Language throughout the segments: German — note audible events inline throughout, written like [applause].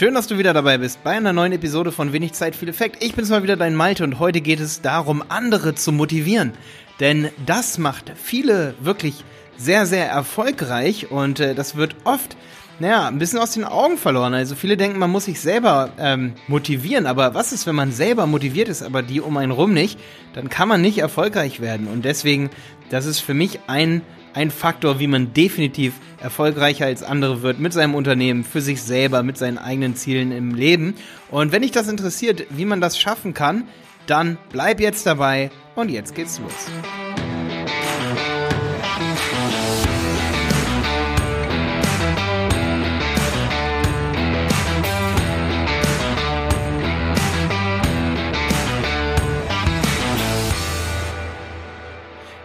Schön, dass du wieder dabei bist bei einer neuen Episode von Wenig Zeit, viel Effekt. Ich bin's mal wieder dein Malte und heute geht es darum, andere zu motivieren. Denn das macht viele wirklich sehr, sehr erfolgreich und äh, das wird oft, naja, ein bisschen aus den Augen verloren. Also viele denken, man muss sich selber ähm, motivieren, aber was ist, wenn man selber motiviert ist, aber die um einen rum nicht? Dann kann man nicht erfolgreich werden und deswegen, das ist für mich ein ein Faktor, wie man definitiv erfolgreicher als andere wird mit seinem Unternehmen, für sich selber, mit seinen eigenen Zielen im Leben. Und wenn dich das interessiert, wie man das schaffen kann, dann bleib jetzt dabei und jetzt geht's los.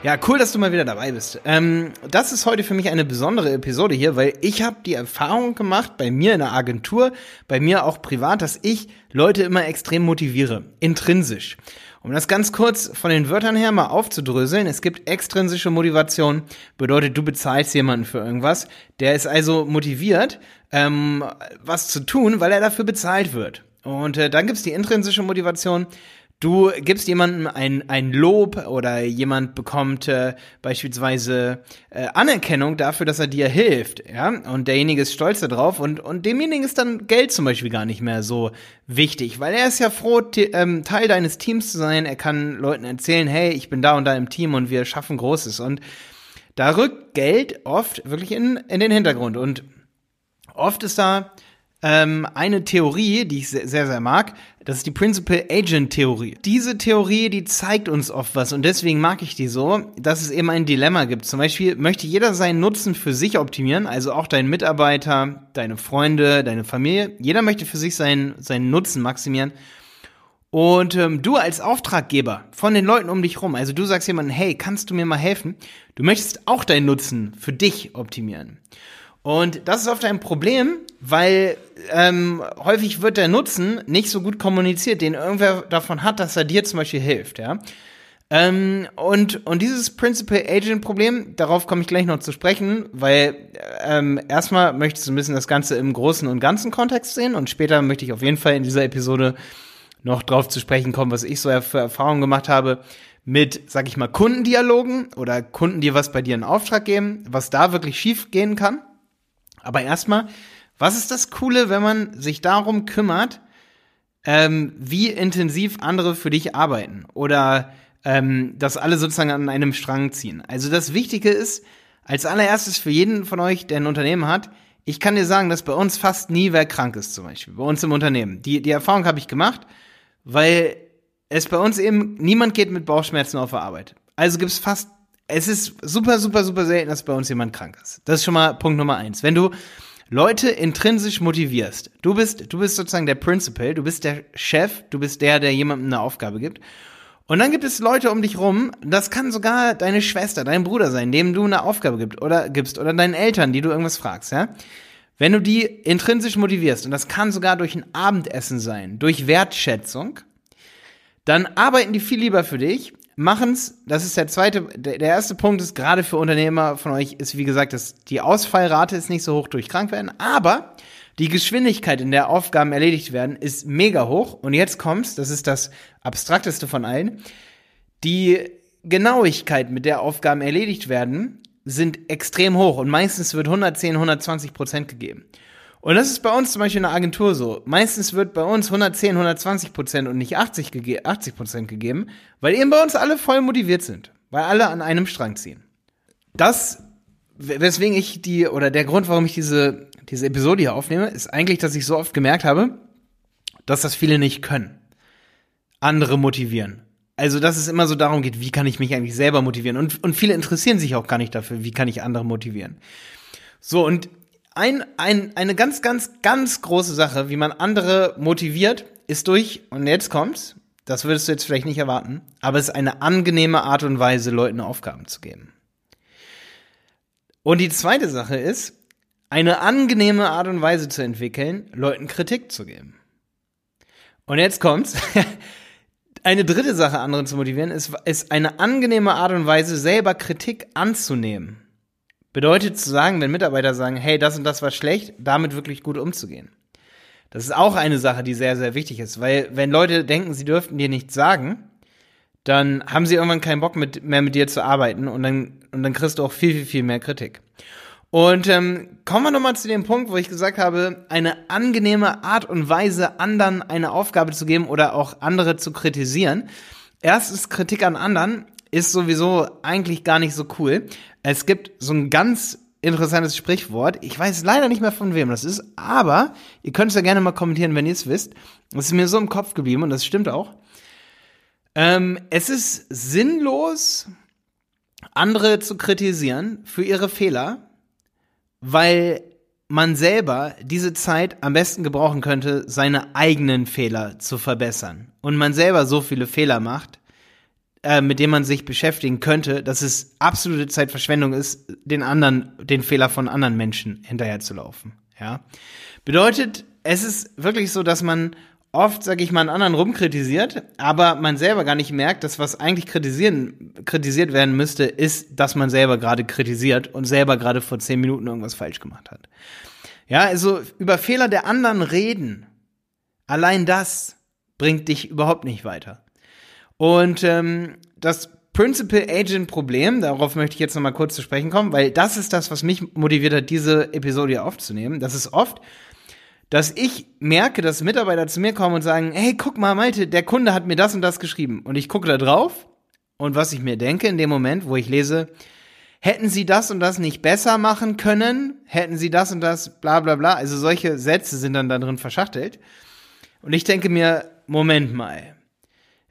Ja, cool, dass du mal wieder dabei bist. Ähm, das ist heute für mich eine besondere Episode hier, weil ich habe die Erfahrung gemacht, bei mir in der Agentur, bei mir auch privat, dass ich Leute immer extrem motiviere, intrinsisch. Um das ganz kurz von den Wörtern her mal aufzudröseln, es gibt extrinsische Motivation, bedeutet, du bezahlst jemanden für irgendwas. Der ist also motiviert, ähm, was zu tun, weil er dafür bezahlt wird. Und äh, dann gibt's die intrinsische Motivation, Du gibst jemandem ein, ein Lob oder jemand bekommt äh, beispielsweise äh, Anerkennung dafür, dass er dir hilft, ja, und derjenige ist stolz darauf und, und demjenigen ist dann Geld zum Beispiel gar nicht mehr so wichtig, weil er ist ja froh, ähm, Teil deines Teams zu sein, er kann Leuten erzählen, hey, ich bin da und da im Team und wir schaffen Großes. Und da rückt Geld oft wirklich in, in den Hintergrund. Und oft ist da ähm, eine Theorie, die ich sehr, sehr, sehr mag. Das ist die Principal Agent Theorie. Diese Theorie, die zeigt uns oft was und deswegen mag ich die so, dass es eben ein Dilemma gibt. Zum Beispiel möchte jeder seinen Nutzen für sich optimieren, also auch dein Mitarbeiter, deine Freunde, deine Familie. Jeder möchte für sich seinen, seinen Nutzen maximieren. Und ähm, du als Auftraggeber von den Leuten um dich rum, also du sagst jemandem, hey, kannst du mir mal helfen? Du möchtest auch deinen Nutzen für dich optimieren. Und das ist oft ein Problem, weil ähm, häufig wird der Nutzen nicht so gut kommuniziert, den irgendwer davon hat, dass er dir zum Beispiel hilft, ja. Ähm, und, und dieses Principal Agent Problem, darauf komme ich gleich noch zu sprechen, weil ähm, erstmal möchtest du ein bisschen das Ganze im großen und ganzen Kontext sehen und später möchte ich auf jeden Fall in dieser Episode noch drauf zu sprechen kommen, was ich so für Erfahrungen gemacht habe mit, sag ich mal, Kundendialogen oder Kunden, die was bei dir in Auftrag geben, was da wirklich schief gehen kann. Aber erstmal, was ist das Coole, wenn man sich darum kümmert, ähm, wie intensiv andere für dich arbeiten oder ähm, dass alle sozusagen an einem Strang ziehen. Also das Wichtige ist, als allererstes für jeden von euch, der ein Unternehmen hat, ich kann dir sagen, dass bei uns fast nie wer krank ist, zum Beispiel, bei uns im Unternehmen. Die, die Erfahrung habe ich gemacht, weil es bei uns eben, niemand geht mit Bauchschmerzen auf der Arbeit. Also gibt es fast es ist super, super, super selten, dass bei uns jemand krank ist. Das ist schon mal Punkt Nummer eins. Wenn du Leute intrinsisch motivierst, du bist, du bist sozusagen der Principal, du bist der Chef, du bist der, der jemandem eine Aufgabe gibt. Und dann gibt es Leute um dich rum, das kann sogar deine Schwester, dein Bruder sein, dem du eine Aufgabe gibst oder gibst oder deinen Eltern, die du irgendwas fragst, ja? Wenn du die intrinsisch motivierst, und das kann sogar durch ein Abendessen sein, durch Wertschätzung, dann arbeiten die viel lieber für dich, machen's, das ist der zweite, der, erste Punkt ist gerade für Unternehmer von euch ist, wie gesagt, dass die Ausfallrate ist nicht so hoch durch Krankwerden, aber die Geschwindigkeit, in der Aufgaben erledigt werden, ist mega hoch. Und jetzt kommt's, das ist das abstrakteste von allen. Die Genauigkeit, mit der Aufgaben erledigt werden, sind extrem hoch und meistens wird 110, 120 Prozent gegeben. Und das ist bei uns zum Beispiel in der Agentur so. Meistens wird bei uns 110, 120 Prozent und nicht 80 Prozent gegeben, weil eben bei uns alle voll motiviert sind, weil alle an einem Strang ziehen. Das, weswegen ich die, oder der Grund, warum ich diese, diese Episode hier aufnehme, ist eigentlich, dass ich so oft gemerkt habe, dass das viele nicht können. Andere motivieren. Also, dass es immer so darum geht, wie kann ich mich eigentlich selber motivieren? Und, und viele interessieren sich auch gar nicht dafür, wie kann ich andere motivieren. So, und ein, ein, eine ganz, ganz, ganz große Sache, wie man andere motiviert, ist durch, und jetzt kommt's, das würdest du jetzt vielleicht nicht erwarten, aber es ist eine angenehme Art und Weise, Leuten Aufgaben zu geben. Und die zweite Sache ist, eine angenehme Art und Weise zu entwickeln, Leuten Kritik zu geben. Und jetzt kommt's. [laughs] Eine dritte Sache, andere zu motivieren, ist, ist eine angenehme Art und Weise, selber Kritik anzunehmen. Bedeutet zu sagen, wenn Mitarbeiter sagen, hey, das und das war schlecht, damit wirklich gut umzugehen. Das ist auch eine Sache, die sehr, sehr wichtig ist, weil wenn Leute denken, sie dürften dir nichts sagen, dann haben sie irgendwann keinen Bock mit, mehr mit dir zu arbeiten und dann, und dann kriegst du auch viel, viel, viel mehr Kritik. Und ähm, kommen wir nochmal zu dem Punkt, wo ich gesagt habe, eine angenehme Art und Weise, anderen eine Aufgabe zu geben oder auch andere zu kritisieren. Erstens, Kritik an anderen ist sowieso eigentlich gar nicht so cool. Es gibt so ein ganz interessantes Sprichwort. Ich weiß leider nicht mehr von wem das ist, aber ihr könnt es ja gerne mal kommentieren, wenn ihr es wisst. Das ist mir so im Kopf geblieben und das stimmt auch. Ähm, es ist sinnlos, andere zu kritisieren für ihre Fehler, weil man selber diese Zeit am besten gebrauchen könnte, seine eigenen Fehler zu verbessern. Und man selber so viele Fehler macht, äh, mit denen man sich beschäftigen könnte, dass es absolute Zeitverschwendung ist, den anderen, den Fehler von anderen Menschen hinterherzulaufen. Ja. Bedeutet, es ist wirklich so, dass man oft, sag ich mal, einen anderen rumkritisiert, aber man selber gar nicht merkt, dass was eigentlich kritisieren, kritisiert werden müsste, ist, dass man selber gerade kritisiert und selber gerade vor zehn Minuten irgendwas falsch gemacht hat. Ja, also über Fehler der anderen reden, allein das bringt dich überhaupt nicht weiter. Und ähm, das Principal Agent Problem, darauf möchte ich jetzt nochmal kurz zu sprechen kommen, weil das ist das, was mich motiviert hat, diese Episode hier aufzunehmen. Das ist oft, dass ich merke, dass Mitarbeiter zu mir kommen und sagen, hey, guck mal, Malte, der Kunde hat mir das und das geschrieben. Und ich gucke da drauf und was ich mir denke in dem Moment, wo ich lese, hätten Sie das und das nicht besser machen können, hätten Sie das und das, bla bla bla. Also solche Sätze sind dann da drin verschachtelt. Und ich denke mir, Moment mal.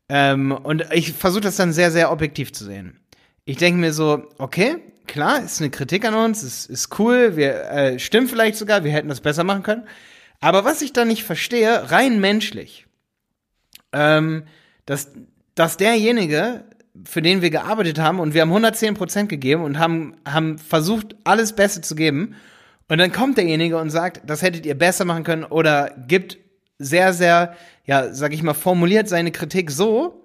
Ähm, und ich versuche das dann sehr, sehr objektiv zu sehen. Ich denke mir so, okay, klar, ist eine Kritik an uns, ist, ist cool, wir äh, stimmt vielleicht sogar, wir hätten das besser machen können. Aber was ich da nicht verstehe, rein menschlich, ähm, dass, dass derjenige, für den wir gearbeitet haben, und wir haben 110 Prozent gegeben und haben, haben versucht, alles Beste zu geben, und dann kommt derjenige und sagt, das hättet ihr besser machen können, oder gibt sehr, sehr, ja, sag ich mal, formuliert seine Kritik so,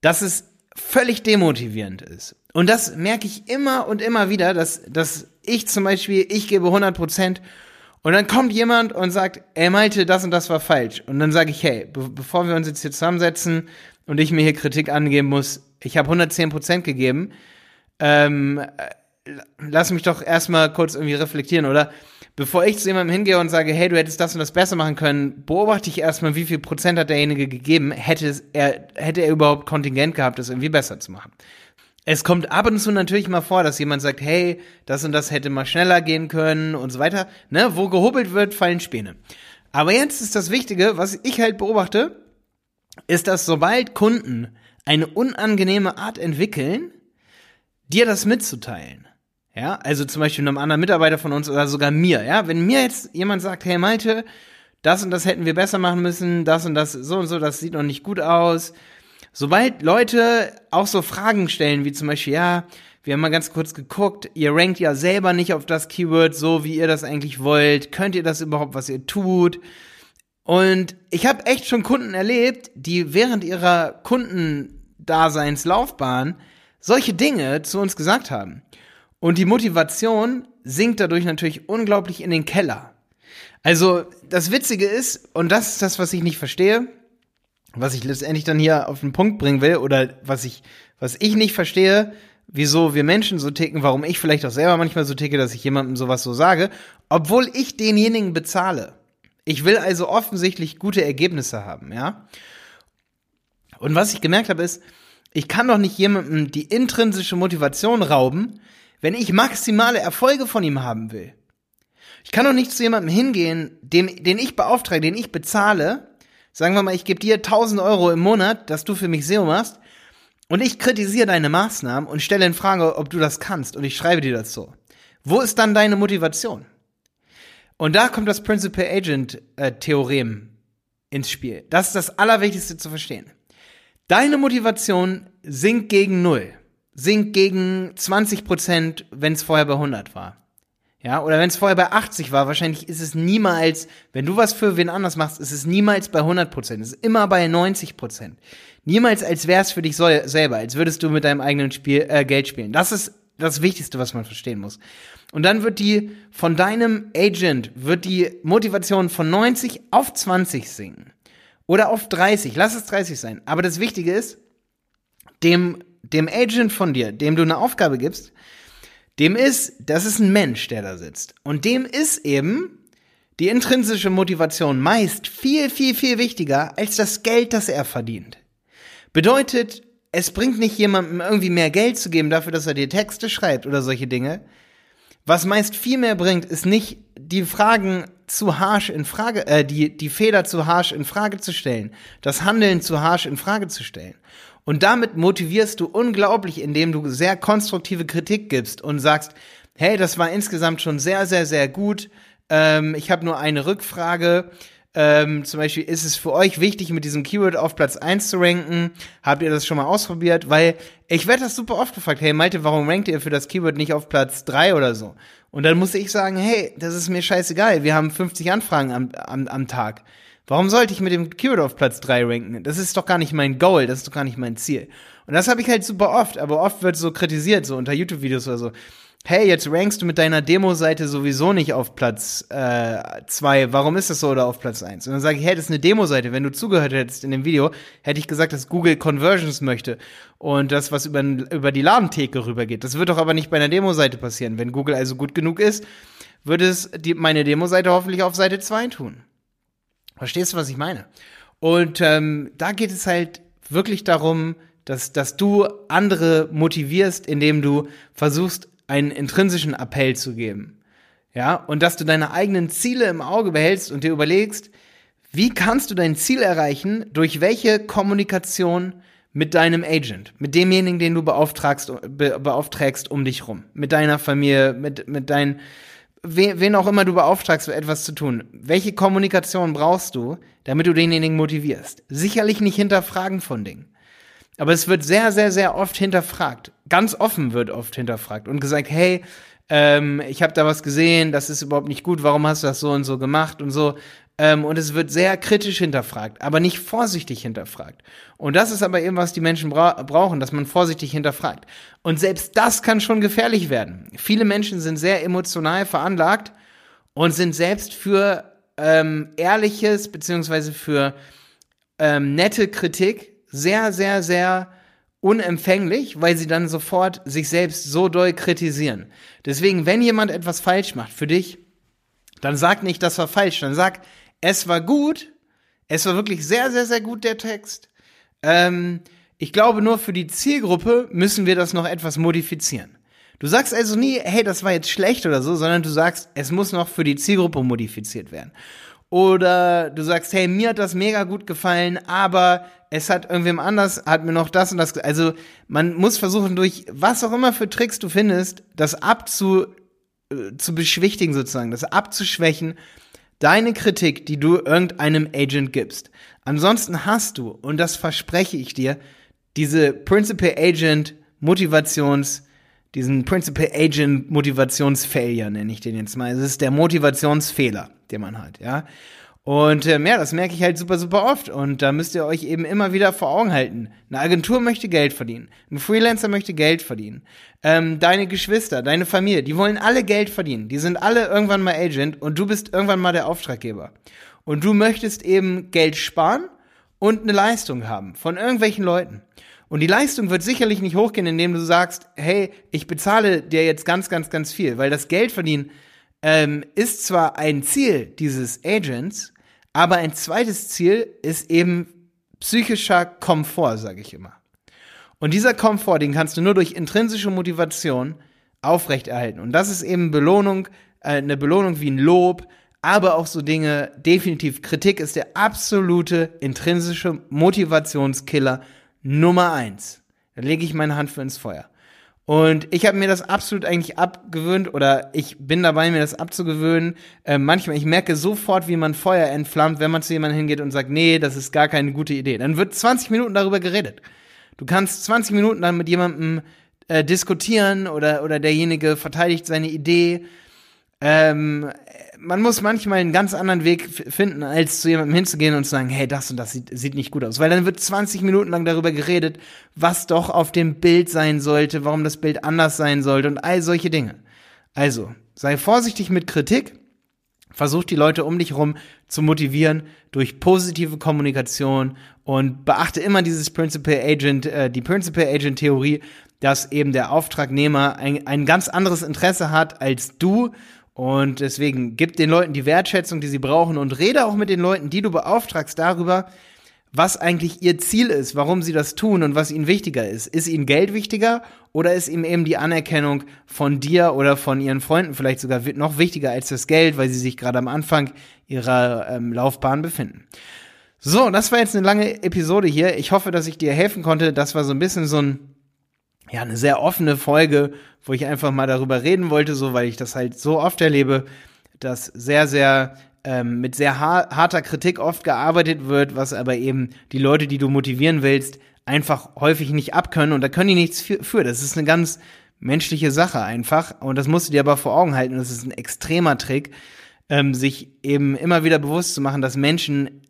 dass es völlig demotivierend ist. Und das merke ich immer und immer wieder, dass, dass ich zum Beispiel, ich gebe 100 Prozent und dann kommt jemand und sagt, ey Malte, das und das war falsch. Und dann sage ich, hey, be bevor wir uns jetzt hier zusammensetzen und ich mir hier Kritik angeben muss, ich habe 110% gegeben, ähm, äh, lass mich doch erstmal kurz irgendwie reflektieren, oder? Bevor ich zu jemandem hingehe und sage, hey, du hättest das und das besser machen können, beobachte ich erstmal, wie viel Prozent hat derjenige gegeben, hätte, er, hätte er überhaupt Kontingent gehabt, das irgendwie besser zu machen. Es kommt ab und zu natürlich mal vor, dass jemand sagt, hey, das und das hätte mal schneller gehen können und so weiter. Ne? Wo gehobelt wird, fallen Späne. Aber jetzt ist das Wichtige, was ich halt beobachte, ist, dass sobald Kunden eine unangenehme Art entwickeln, dir das mitzuteilen. Ja, also zum Beispiel einem anderen Mitarbeiter von uns oder sogar mir, ja, wenn mir jetzt jemand sagt, hey Malte, das und das hätten wir besser machen müssen, das und das, so und so, das sieht noch nicht gut aus, Sobald Leute auch so Fragen stellen, wie zum Beispiel, ja, wir haben mal ganz kurz geguckt, ihr rankt ja selber nicht auf das Keyword so, wie ihr das eigentlich wollt. Könnt ihr das überhaupt, was ihr tut? Und ich habe echt schon Kunden erlebt, die während ihrer Kundendaseinslaufbahn solche Dinge zu uns gesagt haben. Und die Motivation sinkt dadurch natürlich unglaublich in den Keller. Also das Witzige ist, und das ist das, was ich nicht verstehe, was ich letztendlich dann hier auf den Punkt bringen will oder was ich, was ich nicht verstehe, wieso wir Menschen so ticken, warum ich vielleicht auch selber manchmal so ticke, dass ich jemandem sowas so sage, obwohl ich denjenigen bezahle. Ich will also offensichtlich gute Ergebnisse haben, ja. Und was ich gemerkt habe ist, ich kann doch nicht jemandem die intrinsische Motivation rauben, wenn ich maximale Erfolge von ihm haben will. Ich kann doch nicht zu jemandem hingehen, dem, den ich beauftrage, den ich bezahle, Sagen wir mal, ich gebe dir 1000 Euro im Monat, dass du für mich SEO machst. Und ich kritisiere deine Maßnahmen und stelle in Frage, ob du das kannst. Und ich schreibe dir das so. Wo ist dann deine Motivation? Und da kommt das Principal Agent äh, Theorem ins Spiel. Das ist das Allerwichtigste zu verstehen. Deine Motivation sinkt gegen Null. Sinkt gegen 20 Prozent, wenn es vorher bei 100 war. Ja, oder wenn es vorher bei 80 war, wahrscheinlich ist es niemals, wenn du was für wen anders machst, ist es niemals bei 100 Prozent. Es ist immer bei 90 Prozent. Niemals als wär's für dich selber, als würdest du mit deinem eigenen Spiel, äh, Geld spielen. Das ist das Wichtigste, was man verstehen muss. Und dann wird die von deinem Agent, wird die Motivation von 90 auf 20 sinken. Oder auf 30, lass es 30 sein. Aber das Wichtige ist, dem, dem Agent von dir, dem du eine Aufgabe gibst, dem ist, das ist ein Mensch, der da sitzt. Und dem ist eben die intrinsische Motivation meist viel, viel, viel wichtiger als das Geld, das er verdient. Bedeutet, es bringt nicht jemandem irgendwie mehr Geld zu geben dafür, dass er dir Texte schreibt oder solche Dinge. Was meist viel mehr bringt, ist nicht die Fragen zu harsch in Frage, äh, die, die Fehler zu harsch in Frage zu stellen, das Handeln zu harsch in Frage zu stellen. Und damit motivierst du unglaublich, indem du sehr konstruktive Kritik gibst und sagst, hey, das war insgesamt schon sehr, sehr, sehr gut. Ähm, ich habe nur eine Rückfrage. Ähm, zum Beispiel, ist es für euch wichtig, mit diesem Keyword auf Platz 1 zu ranken? Habt ihr das schon mal ausprobiert? Weil ich werde das super oft gefragt, hey Malte, warum rankt ihr für das Keyword nicht auf Platz 3 oder so? Und dann muss ich sagen, hey, das ist mir scheißegal, wir haben 50 Anfragen am, am, am Tag. Warum sollte ich mit dem Keyword auf Platz 3 ranken? Das ist doch gar nicht mein Goal, das ist doch gar nicht mein Ziel. Und das habe ich halt super oft, aber oft wird so kritisiert, so unter YouTube-Videos oder so hey, jetzt rankst du mit deiner Demo-Seite sowieso nicht auf Platz 2, äh, warum ist das so oder auf Platz 1? Und dann sage ich, hey, das ist eine Demo-Seite. Wenn du zugehört hättest in dem Video, hätte ich gesagt, dass Google Conversions möchte und das, was über, über die Ladentheke rübergeht. Das wird doch aber nicht bei einer Demo-Seite passieren. Wenn Google also gut genug ist, würde es die, meine Demo-Seite hoffentlich auf Seite 2 tun. Verstehst du, was ich meine? Und ähm, da geht es halt wirklich darum, dass, dass du andere motivierst, indem du versuchst, einen intrinsischen Appell zu geben. Ja, und dass du deine eigenen Ziele im Auge behältst und dir überlegst, wie kannst du dein Ziel erreichen, durch welche Kommunikation mit deinem Agent, mit demjenigen, den du beauftragst, be, beauftragst um dich rum, mit deiner Familie, mit, mit deinen, wen, auch immer du beauftragst, etwas zu tun. Welche Kommunikation brauchst du, damit du denjenigen motivierst? Sicherlich nicht hinterfragen von Dingen. Aber es wird sehr, sehr, sehr oft hinterfragt. Ganz offen wird oft hinterfragt und gesagt, hey, ähm, ich habe da was gesehen, das ist überhaupt nicht gut, warum hast du das so und so gemacht und so. Ähm, und es wird sehr kritisch hinterfragt, aber nicht vorsichtig hinterfragt. Und das ist aber eben, was die Menschen bra brauchen, dass man vorsichtig hinterfragt. Und selbst das kann schon gefährlich werden. Viele Menschen sind sehr emotional veranlagt und sind selbst für ähm, ehrliches beziehungsweise für ähm, nette Kritik sehr, sehr, sehr unempfänglich, weil sie dann sofort sich selbst so doll kritisieren. Deswegen, wenn jemand etwas falsch macht für dich, dann sag nicht, das war falsch, dann sag, es war gut, es war wirklich sehr, sehr, sehr gut, der Text. Ähm, ich glaube, nur für die Zielgruppe müssen wir das noch etwas modifizieren. Du sagst also nie, hey, das war jetzt schlecht oder so, sondern du sagst, es muss noch für die Zielgruppe modifiziert werden. Oder du sagst, hey, mir hat das mega gut gefallen, aber es hat irgendwem anders, hat mir noch das und das. Also man muss versuchen, durch was auch immer für Tricks du findest, das abzu, äh, zu beschwichtigen sozusagen, das abzuschwächen, deine Kritik, die du irgendeinem Agent gibst. Ansonsten hast du, und das verspreche ich dir, diese Principal Agent Motivations, diesen Principal Agent Motivationsfailure nenne ich den jetzt mal. Es ist der Motivationsfehler den man hat, ja. Und ähm, ja, das merke ich halt super, super oft. Und da müsst ihr euch eben immer wieder vor Augen halten. Eine Agentur möchte Geld verdienen. Ein Freelancer möchte Geld verdienen. Ähm, deine Geschwister, deine Familie, die wollen alle Geld verdienen. Die sind alle irgendwann mal Agent und du bist irgendwann mal der Auftraggeber. Und du möchtest eben Geld sparen und eine Leistung haben von irgendwelchen Leuten. Und die Leistung wird sicherlich nicht hochgehen, indem du sagst, hey, ich bezahle dir jetzt ganz, ganz, ganz viel, weil das Geld verdienen ähm, ist zwar ein Ziel dieses Agents, aber ein zweites Ziel ist eben psychischer Komfort, sage ich immer. Und dieser Komfort, den kannst du nur durch intrinsische Motivation aufrechterhalten. Und das ist eben Belohnung, äh, eine Belohnung wie ein Lob, aber auch so Dinge, definitiv Kritik ist der absolute intrinsische Motivationskiller Nummer eins. Da lege ich meine Hand für ins Feuer. Und ich habe mir das absolut eigentlich abgewöhnt oder ich bin dabei, mir das abzugewöhnen. Äh, manchmal, ich merke sofort, wie man Feuer entflammt, wenn man zu jemandem hingeht und sagt, nee, das ist gar keine gute Idee. Dann wird 20 Minuten darüber geredet. Du kannst 20 Minuten dann mit jemandem äh, diskutieren oder, oder derjenige verteidigt seine Idee. Ähm, man muss manchmal einen ganz anderen Weg finden, als zu jemandem hinzugehen und zu sagen, hey, das und das sieht, sieht nicht gut aus. Weil dann wird 20 Minuten lang darüber geredet, was doch auf dem Bild sein sollte, warum das Bild anders sein sollte und all solche Dinge. Also, sei vorsichtig mit Kritik. Versuch die Leute um dich herum zu motivieren durch positive Kommunikation und beachte immer dieses Principal Agent, äh, die Principal Agent Theorie, dass eben der Auftragnehmer ein, ein ganz anderes Interesse hat als du und deswegen gib den Leuten die Wertschätzung, die sie brauchen und rede auch mit den Leuten, die du beauftragst, darüber, was eigentlich ihr Ziel ist, warum sie das tun und was ihnen wichtiger ist. Ist ihnen Geld wichtiger oder ist ihm eben die Anerkennung von dir oder von ihren Freunden vielleicht sogar noch wichtiger als das Geld, weil sie sich gerade am Anfang ihrer ähm, Laufbahn befinden? So, das war jetzt eine lange Episode hier. Ich hoffe, dass ich dir helfen konnte. Das war so ein bisschen so ein ja, eine sehr offene Folge, wo ich einfach mal darüber reden wollte, so weil ich das halt so oft erlebe, dass sehr, sehr ähm, mit sehr harter Kritik oft gearbeitet wird, was aber eben die Leute, die du motivieren willst, einfach häufig nicht abkönnen und da können die nichts für. für. Das ist eine ganz menschliche Sache einfach und das musst du dir aber vor Augen halten. Das ist ein extremer Trick, ähm, sich eben immer wieder bewusst zu machen, dass Menschen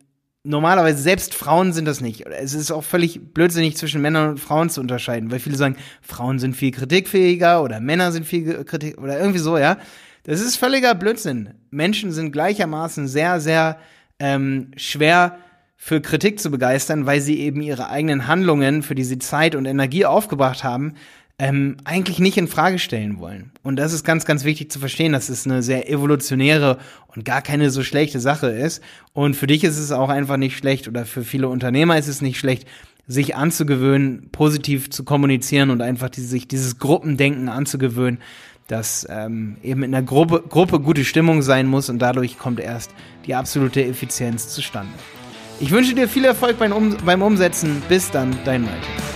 normalerweise selbst Frauen sind das nicht. Es ist auch völlig blödsinnig zwischen Männern und Frauen zu unterscheiden, weil viele sagen, Frauen sind viel kritikfähiger oder Männer sind viel Kritik oder irgendwie so, ja. Das ist völliger Blödsinn. Menschen sind gleichermaßen sehr, sehr ähm, schwer für Kritik zu begeistern, weil sie eben ihre eigenen Handlungen, für die sie Zeit und Energie aufgebracht haben, ähm, eigentlich nicht in Frage stellen wollen. Und das ist ganz, ganz wichtig zu verstehen, dass es eine sehr evolutionäre und gar keine so schlechte Sache ist. Und für dich ist es auch einfach nicht schlecht oder für viele Unternehmer ist es nicht schlecht, sich anzugewöhnen, positiv zu kommunizieren und einfach die, sich dieses Gruppendenken anzugewöhnen, dass ähm, eben in der Gruppe, Gruppe gute Stimmung sein muss und dadurch kommt erst die absolute Effizienz zustande. Ich wünsche dir viel Erfolg beim, um beim Umsetzen. Bis dann, dein Malte.